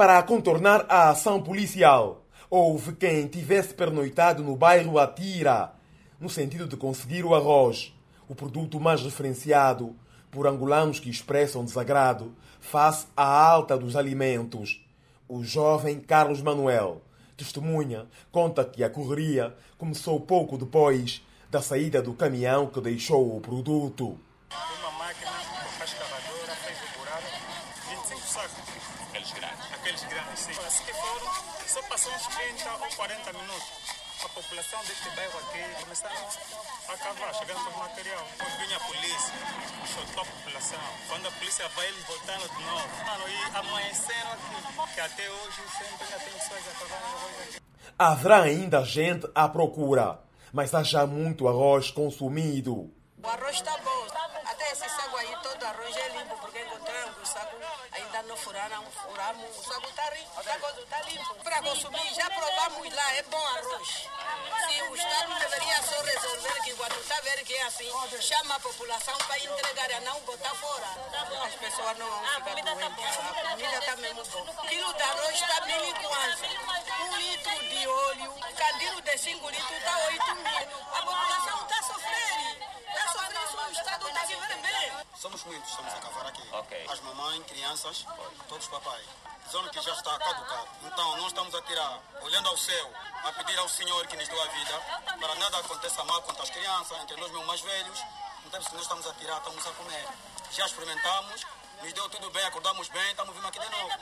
Para contornar a ação policial, houve quem tivesse pernoitado no bairro Atira, no sentido de conseguir o arroz, o produto mais referenciado por angolanos que expressam desagrado face à alta dos alimentos. O jovem Carlos Manuel, testemunha, conta que a correria começou pouco depois da saída do caminhão que deixou o produto. Com escavadora fez o buraco, 25 sacos. Aqueles grandes. Aqueles grandes, sim. Assim que foram, só passou uns 30 ou 40 minutos. A população deste bairro aqui começaram a cavar, chegando com material. Depois vinha a polícia, chutou a população. Quando a polícia vai, eles voltaram de novo. Mano, e amanheceram aqui. Que até hoje sempre ainda tem pessoas a cavar aqui. Haverá ainda gente à procura, mas há já muito arroz consumido. O arroz está bom. Esse saco aí, todo arroz é limpo, porque encontramos o saco, ainda não furaram, furamos. O saco está tá limpo. Para consumir, já provamos lá, é bom arroz. Se o Estado deveria só resolver que quando está vendo que é assim, chama a população para entregar, e não botar fora. As pessoas não vão ficar doentes. A comida está mesmo boa. Quilo de arroz está mil e quanto. Um litro de óleo, candilo de 5 litros está 8 mil. A população está sofrendo. Está sofrendo, o Estado está vivendo bem. Somos muitos, estamos a cavar aqui. Ok. As mamães, crianças, todos papai. Zona que já está caducado. Então, nós estamos a tirar, olhando ao céu, a pedir ao Senhor que nos deu a vida, para nada aconteça mal contra as crianças, entre nós mesmo mais velhos. Então, se nós estamos a tirar, estamos a comer. Já experimentamos, nos deu tudo bem, acordamos bem, estamos vindo aqui de novo.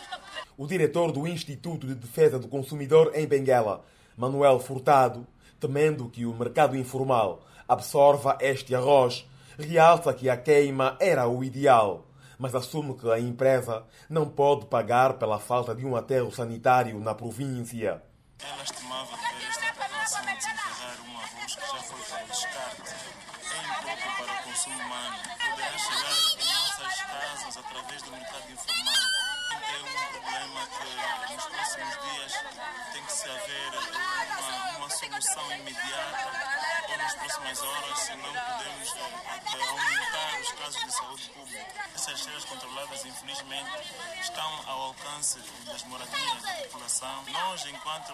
O diretor do Instituto de Defesa do Consumidor em Benguela, Manuel Furtado, temendo que o mercado informal absorva este arroz, realça que a queima era o ideal, mas assume que a empresa não pode pagar pela falta de um aterro sanitário na província. Lastimável ver esta população desenterrar um arroz que já foi para descarte. É impróprio para o consumo humano. Poderá chegar casas através do mercado informal. É um problema que nos próximos dias tem que se haver uma, uma solução imediata nas próximas horas, senão podemos até aumentar os casos de saúde pública. Essas cheiras controladas, infelizmente, estão ao alcance das moradias da população. Nós, enquanto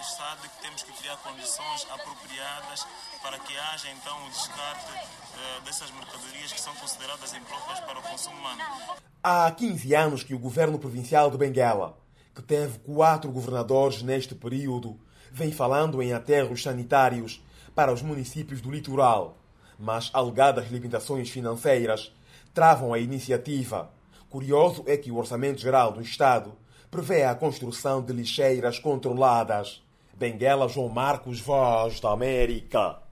Estado, que temos que criar condições apropriadas para que haja então o descarte eh, dessas mercadorias que são consideradas impróprias para o consumo humano. Há 15 anos que o governo provincial de Benguela, que teve quatro governadores neste período, vem falando em aterros sanitários para os municípios do litoral, mas alegadas limitações financeiras travam a iniciativa. Curioso é que o Orçamento Geral do Estado prevê a construção de lixeiras controladas. Benguela João Marcos, Voz da América.